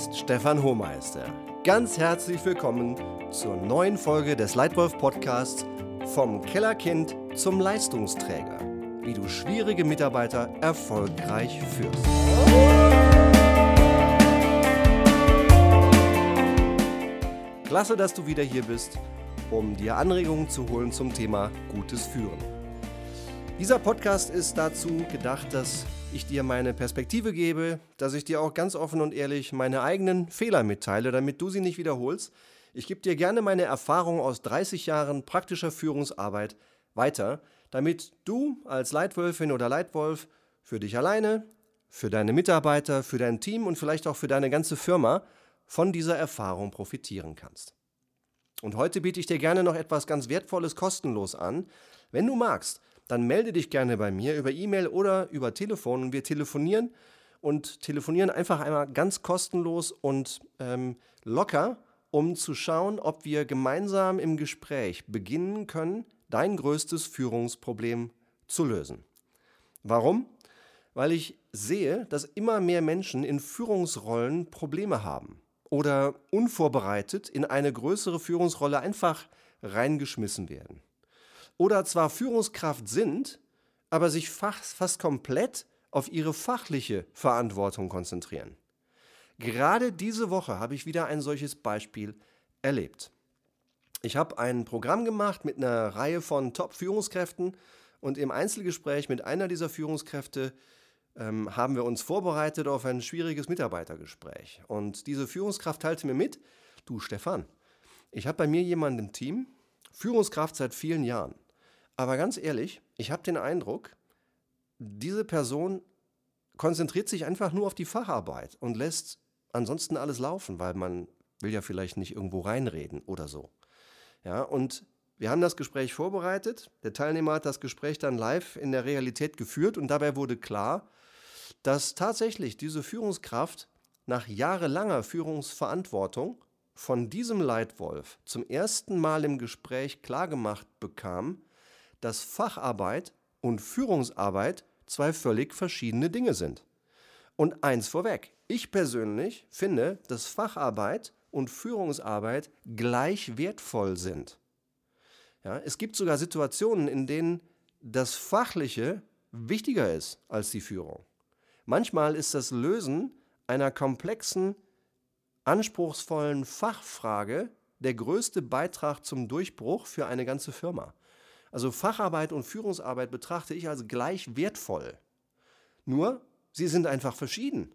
ist Stefan Hohmeister. Ganz herzlich willkommen zur neuen Folge des Leitwolf Podcasts Vom Kellerkind zum Leistungsträger. Wie du schwierige Mitarbeiter erfolgreich führst. Klasse, dass du wieder hier bist, um dir Anregungen zu holen zum Thema gutes Führen. Dieser Podcast ist dazu gedacht, dass ich dir meine Perspektive gebe, dass ich dir auch ganz offen und ehrlich meine eigenen Fehler mitteile, damit du sie nicht wiederholst. Ich gebe dir gerne meine Erfahrung aus 30 Jahren praktischer Führungsarbeit weiter, damit du als Leitwölfin oder Leitwolf für dich alleine, für deine Mitarbeiter, für dein Team und vielleicht auch für deine ganze Firma von dieser Erfahrung profitieren kannst. Und heute biete ich dir gerne noch etwas ganz Wertvolles kostenlos an. Wenn du magst, dann melde dich gerne bei mir über E-Mail oder über Telefon und wir telefonieren und telefonieren einfach einmal ganz kostenlos und ähm, locker, um zu schauen, ob wir gemeinsam im Gespräch beginnen können, dein größtes Führungsproblem zu lösen. Warum? Weil ich sehe, dass immer mehr Menschen in Führungsrollen Probleme haben oder unvorbereitet in eine größere Führungsrolle einfach reingeschmissen werden oder zwar Führungskraft sind, aber sich fast komplett auf ihre fachliche Verantwortung konzentrieren. Gerade diese Woche habe ich wieder ein solches Beispiel erlebt. Ich habe ein Programm gemacht mit einer Reihe von Top-Führungskräften und im Einzelgespräch mit einer dieser Führungskräfte ähm, haben wir uns vorbereitet auf ein schwieriges Mitarbeitergespräch. Und diese Führungskraft teilte mir mit, du Stefan, ich habe bei mir jemanden im Team, Führungskraft seit vielen Jahren. Aber ganz ehrlich, ich habe den Eindruck, diese Person konzentriert sich einfach nur auf die Facharbeit und lässt ansonsten alles laufen, weil man will ja vielleicht nicht irgendwo reinreden oder so. Ja, und wir haben das Gespräch vorbereitet. Der Teilnehmer hat das Gespräch dann live in der Realität geführt und dabei wurde klar, dass tatsächlich diese Führungskraft nach jahrelanger Führungsverantwortung von diesem Leitwolf zum ersten Mal im Gespräch klargemacht bekam, dass Facharbeit und Führungsarbeit zwei völlig verschiedene Dinge sind. Und eins vorweg, ich persönlich finde, dass Facharbeit und Führungsarbeit gleich wertvoll sind. Ja, es gibt sogar Situationen, in denen das Fachliche wichtiger ist als die Führung. Manchmal ist das Lösen einer komplexen, anspruchsvollen Fachfrage der größte Beitrag zum Durchbruch für eine ganze Firma. Also Facharbeit und Führungsarbeit betrachte ich als gleich wertvoll. Nur, sie sind einfach verschieden.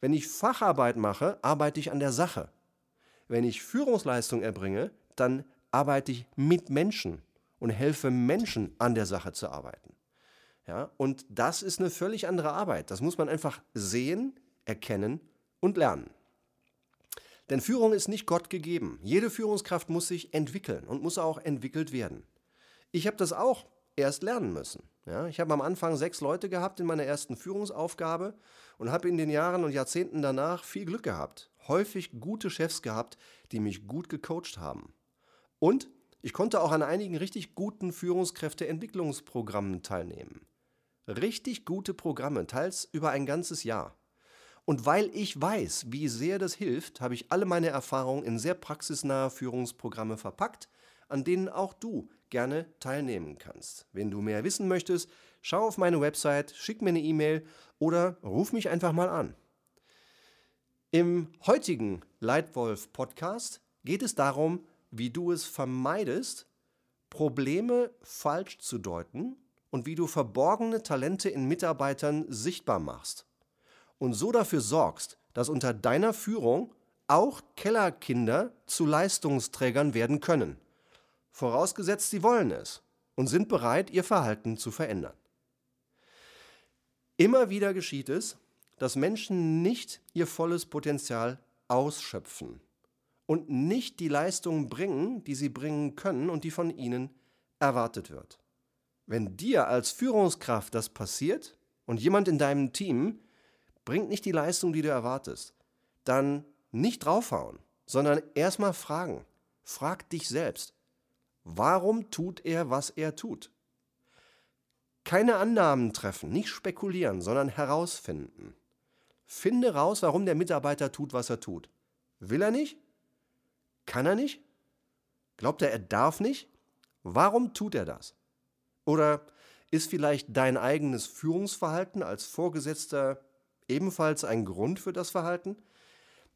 Wenn ich Facharbeit mache, arbeite ich an der Sache. Wenn ich Führungsleistung erbringe, dann arbeite ich mit Menschen und helfe Menschen an der Sache zu arbeiten. Ja, und das ist eine völlig andere Arbeit. Das muss man einfach sehen, erkennen und lernen. Denn Führung ist nicht Gott gegeben. Jede Führungskraft muss sich entwickeln und muss auch entwickelt werden. Ich habe das auch erst lernen müssen. Ja, ich habe am Anfang sechs Leute gehabt in meiner ersten Führungsaufgabe und habe in den Jahren und Jahrzehnten danach viel Glück gehabt. Häufig gute Chefs gehabt, die mich gut gecoacht haben. Und ich konnte auch an einigen richtig guten Führungskräfteentwicklungsprogrammen teilnehmen. Richtig gute Programme, teils über ein ganzes Jahr. Und weil ich weiß, wie sehr das hilft, habe ich alle meine Erfahrungen in sehr praxisnahe Führungsprogramme verpackt, an denen auch du gerne teilnehmen kannst. Wenn du mehr wissen möchtest, schau auf meine Website, schick mir eine E-Mail oder ruf mich einfach mal an. Im heutigen Leitwolf Podcast geht es darum, wie du es vermeidest, Probleme falsch zu deuten und wie du verborgene Talente in Mitarbeitern sichtbar machst und so dafür sorgst, dass unter deiner Führung auch Kellerkinder zu Leistungsträgern werden können vorausgesetzt sie wollen es und sind bereit, ihr Verhalten zu verändern. Immer wieder geschieht es, dass Menschen nicht ihr volles Potenzial ausschöpfen und nicht die Leistung bringen, die sie bringen können und die von ihnen erwartet wird. Wenn dir als Führungskraft das passiert und jemand in deinem Team bringt nicht die Leistung, die du erwartest, dann nicht draufhauen, sondern erstmal fragen. Frag dich selbst, Warum tut er, was er tut? Keine Annahmen treffen, nicht spekulieren, sondern herausfinden. Finde raus, warum der Mitarbeiter tut, was er tut. Will er nicht? Kann er nicht? Glaubt er, er darf nicht? Warum tut er das? Oder ist vielleicht dein eigenes Führungsverhalten als Vorgesetzter ebenfalls ein Grund für das Verhalten?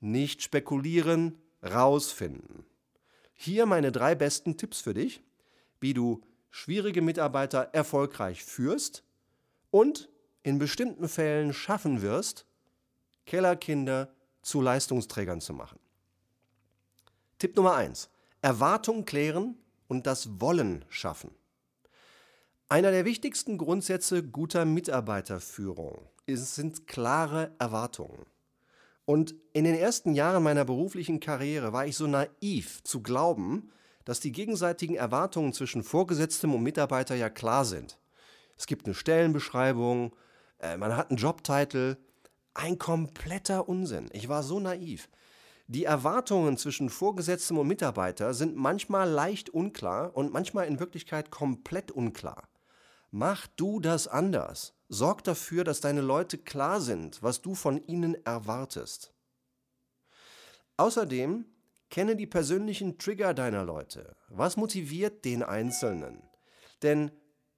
Nicht spekulieren, rausfinden. Hier meine drei besten Tipps für dich, wie du schwierige Mitarbeiter erfolgreich führst und in bestimmten Fällen schaffen wirst, Kellerkinder zu Leistungsträgern zu machen. Tipp Nummer 1. Erwartungen klären und das Wollen schaffen. Einer der wichtigsten Grundsätze guter Mitarbeiterführung sind klare Erwartungen. Und in den ersten Jahren meiner beruflichen Karriere war ich so naiv zu glauben, dass die gegenseitigen Erwartungen zwischen Vorgesetztem und Mitarbeiter ja klar sind. Es gibt eine Stellenbeschreibung, äh, man hat einen Jobtitel. Ein kompletter Unsinn. Ich war so naiv. Die Erwartungen zwischen Vorgesetztem und Mitarbeiter sind manchmal leicht unklar und manchmal in Wirklichkeit komplett unklar. Mach du das anders. Sorg dafür, dass deine Leute klar sind, was du von ihnen erwartest. Außerdem kenne die persönlichen Trigger deiner Leute. Was motiviert den Einzelnen? Denn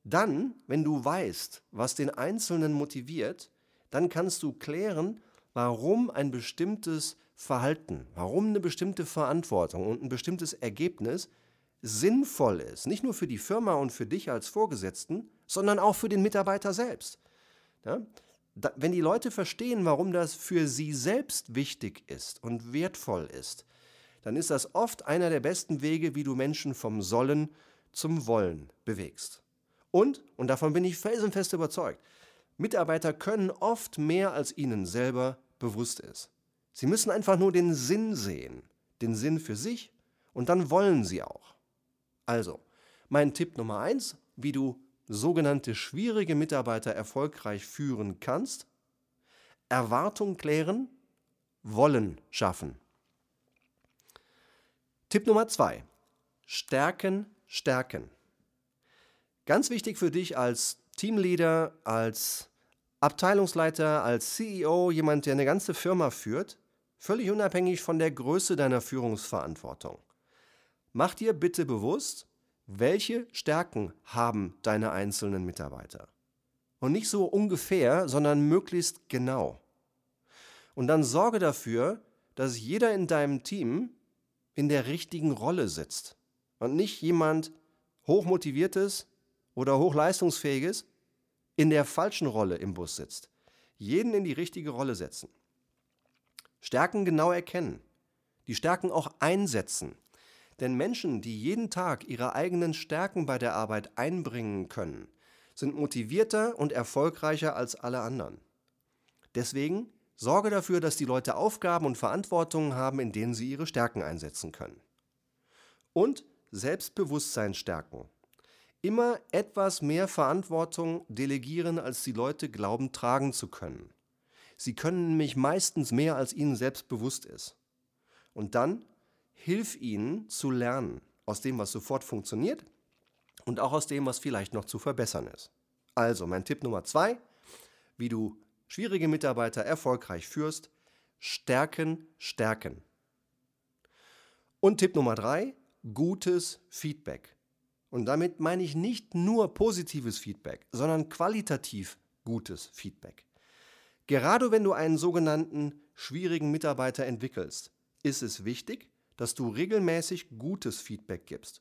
dann, wenn du weißt, was den Einzelnen motiviert, dann kannst du klären, warum ein bestimmtes Verhalten, warum eine bestimmte Verantwortung und ein bestimmtes Ergebnis sinnvoll ist. Nicht nur für die Firma und für dich als Vorgesetzten, sondern auch für den Mitarbeiter selbst. Ja? Da, wenn die Leute verstehen, warum das für sie selbst wichtig ist und wertvoll ist, dann ist das oft einer der besten Wege, wie du Menschen vom Sollen zum Wollen bewegst. Und, und davon bin ich felsenfest überzeugt, Mitarbeiter können oft mehr, als ihnen selber bewusst ist. Sie müssen einfach nur den Sinn sehen, den Sinn für sich, und dann wollen sie auch. Also, mein Tipp Nummer eins, wie du sogenannte schwierige Mitarbeiter erfolgreich führen kannst, Erwartung klären, Wollen schaffen. Tipp Nummer zwei, Stärken, stärken. Ganz wichtig für dich als Teamleader, als Abteilungsleiter, als CEO, jemand, der eine ganze Firma führt, völlig unabhängig von der Größe deiner Führungsverantwortung. Mach dir bitte bewusst, welche Stärken haben deine einzelnen Mitarbeiter. Und nicht so ungefähr, sondern möglichst genau. Und dann sorge dafür, dass jeder in deinem Team in der richtigen Rolle sitzt und nicht jemand hochmotiviertes, oder hochleistungsfähiges in der falschen Rolle im Bus sitzt. Jeden in die richtige Rolle setzen. Stärken genau erkennen. Die Stärken auch einsetzen. Denn Menschen, die jeden Tag ihre eigenen Stärken bei der Arbeit einbringen können, sind motivierter und erfolgreicher als alle anderen. Deswegen sorge dafür, dass die Leute Aufgaben und Verantwortungen haben, in denen sie ihre Stärken einsetzen können. Und Selbstbewusstsein stärken immer etwas mehr Verantwortung delegieren, als die Leute glauben tragen zu können. Sie können nämlich meistens mehr, als ihnen selbst bewusst ist. Und dann hilf ihnen zu lernen aus dem, was sofort funktioniert und auch aus dem, was vielleicht noch zu verbessern ist. Also mein Tipp Nummer zwei, wie du schwierige Mitarbeiter erfolgreich führst, stärken, stärken. Und Tipp Nummer drei, gutes Feedback. Und damit meine ich nicht nur positives Feedback, sondern qualitativ gutes Feedback. Gerade wenn du einen sogenannten schwierigen Mitarbeiter entwickelst, ist es wichtig, dass du regelmäßig gutes Feedback gibst.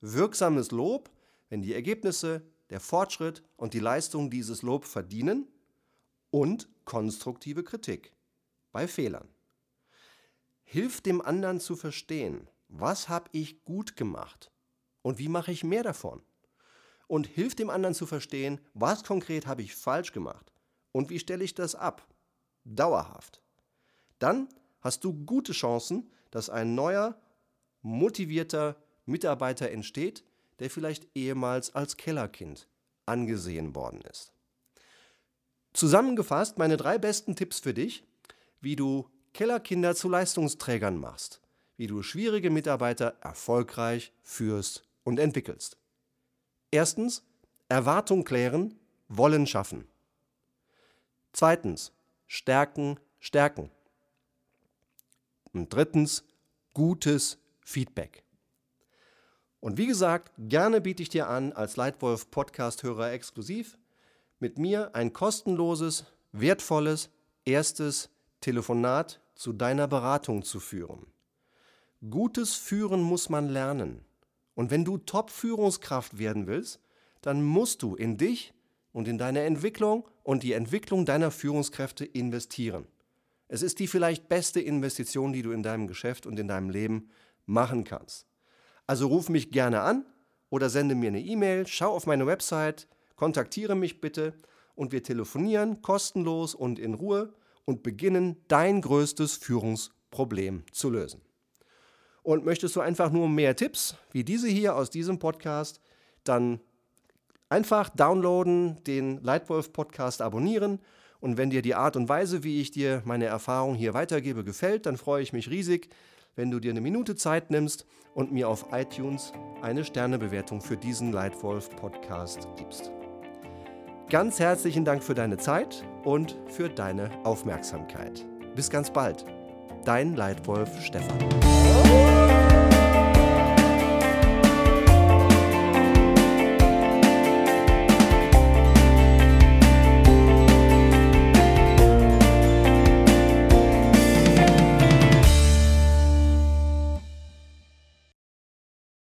Wirksames Lob, wenn die Ergebnisse, der Fortschritt und die Leistung dieses Lob verdienen und konstruktive Kritik bei Fehlern. Hilf dem anderen zu verstehen, was habe ich gut gemacht und wie mache ich mehr davon? Und hilft dem anderen zu verstehen, was konkret habe ich falsch gemacht und wie stelle ich das ab? Dauerhaft. Dann hast du gute Chancen, dass ein neuer, motivierter Mitarbeiter entsteht, der vielleicht ehemals als Kellerkind angesehen worden ist. Zusammengefasst meine drei besten Tipps für dich, wie du Kellerkinder zu Leistungsträgern machst, wie du schwierige Mitarbeiter erfolgreich führst und entwickelst. Erstens, Erwartung klären, Wollen schaffen. Zweitens, Stärken, Stärken. Und drittens, gutes Feedback. Und wie gesagt, gerne biete ich dir an, als Leitwolf Podcast-Hörer exklusiv mit mir ein kostenloses, wertvolles erstes Telefonat zu deiner Beratung zu führen. Gutes Führen muss man lernen. Und wenn du Top-Führungskraft werden willst, dann musst du in dich und in deine Entwicklung und die Entwicklung deiner Führungskräfte investieren. Es ist die vielleicht beste Investition, die du in deinem Geschäft und in deinem Leben machen kannst. Also ruf mich gerne an oder sende mir eine E-Mail, schau auf meine Website, kontaktiere mich bitte und wir telefonieren kostenlos und in Ruhe und beginnen dein größtes Führungsproblem zu lösen. Und möchtest du einfach nur mehr Tipps wie diese hier aus diesem Podcast, dann einfach downloaden, den Leitwolf Podcast abonnieren und wenn dir die Art und Weise, wie ich dir meine Erfahrung hier weitergebe, gefällt, dann freue ich mich riesig, wenn du dir eine Minute Zeit nimmst und mir auf iTunes eine Sternebewertung für diesen Leitwolf Podcast gibst. Ganz herzlichen Dank für deine Zeit und für deine Aufmerksamkeit. Bis ganz bald. Dein Leitwolf Stefan.